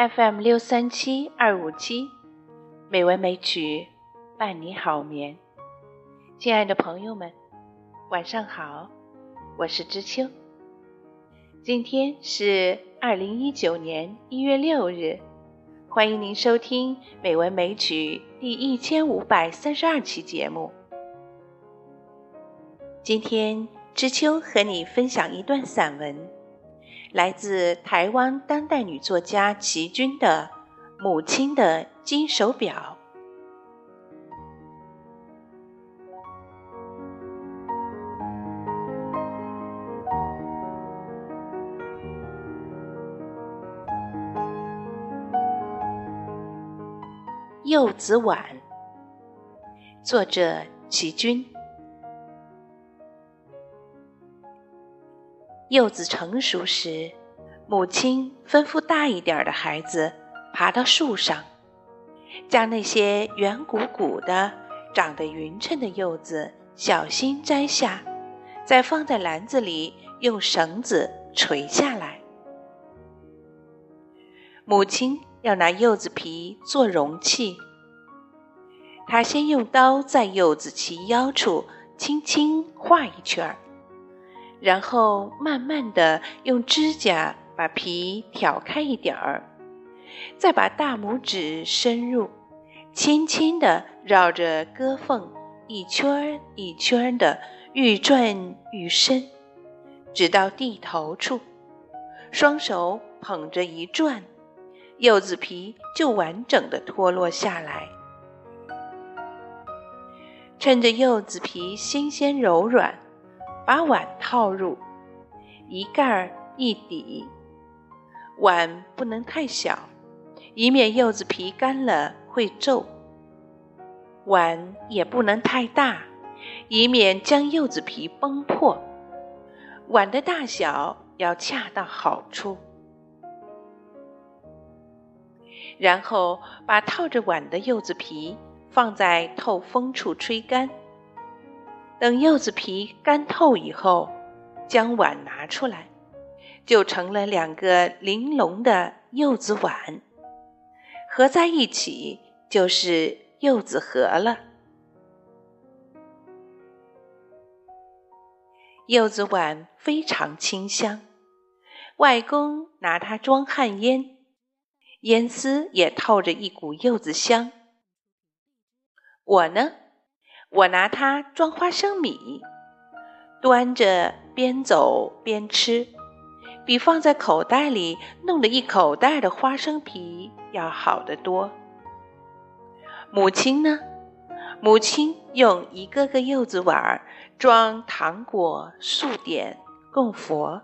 FM 六三七二五七，美文美曲伴你好眠。亲爱的朋友们，晚上好，我是知秋。今天是二零一九年一月六日，欢迎您收听《美文美曲》第一千五百三十二期节目。今天知秋和你分享一段散文。来自台湾当代女作家齐君的《母亲的金手表》。柚子碗，作者齐君。柚子成熟时，母亲吩咐大一点的孩子爬到树上，将那些圆鼓鼓的、长得匀称的柚子小心摘下，再放在篮子里，用绳子垂下来。母亲要拿柚子皮做容器，她先用刀在柚子齐腰处轻轻划一圈儿。然后慢慢的用指甲把皮挑开一点儿，再把大拇指深入，轻轻的绕着割缝一圈儿一圈儿的愈转愈深，直到地头处，双手捧着一转，柚子皮就完整的脱落下来。趁着柚子皮新鲜柔软。把碗套入，一盖儿一底，碗不能太小，以免柚子皮干了会皱；碗也不能太大，以免将柚子皮崩破。碗的大小要恰到好处。然后把套着碗的柚子皮放在透风处吹干。等柚子皮干透以后，将碗拿出来，就成了两个玲珑的柚子碗，合在一起就是柚子盒了。柚子碗非常清香，外公拿它装旱烟，烟丝也透着一股柚子香。我呢？我拿它装花生米，端着边走边吃，比放在口袋里弄了一口袋的花生皮要好得多。母亲呢？母亲用一个个柚子碗装糖果、素点供佛。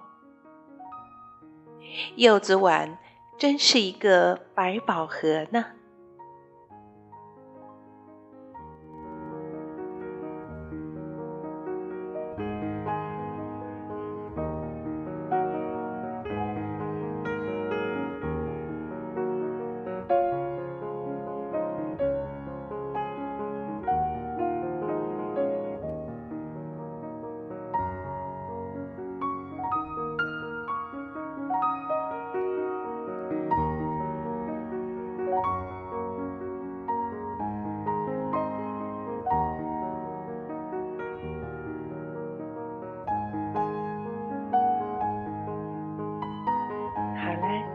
柚子碗真是一个百宝盒呢。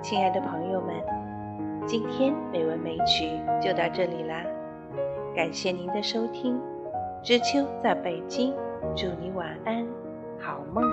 亲爱的朋友们，今天美文美曲就到这里啦，感谢您的收听。知秋在北京，祝你晚安，好梦。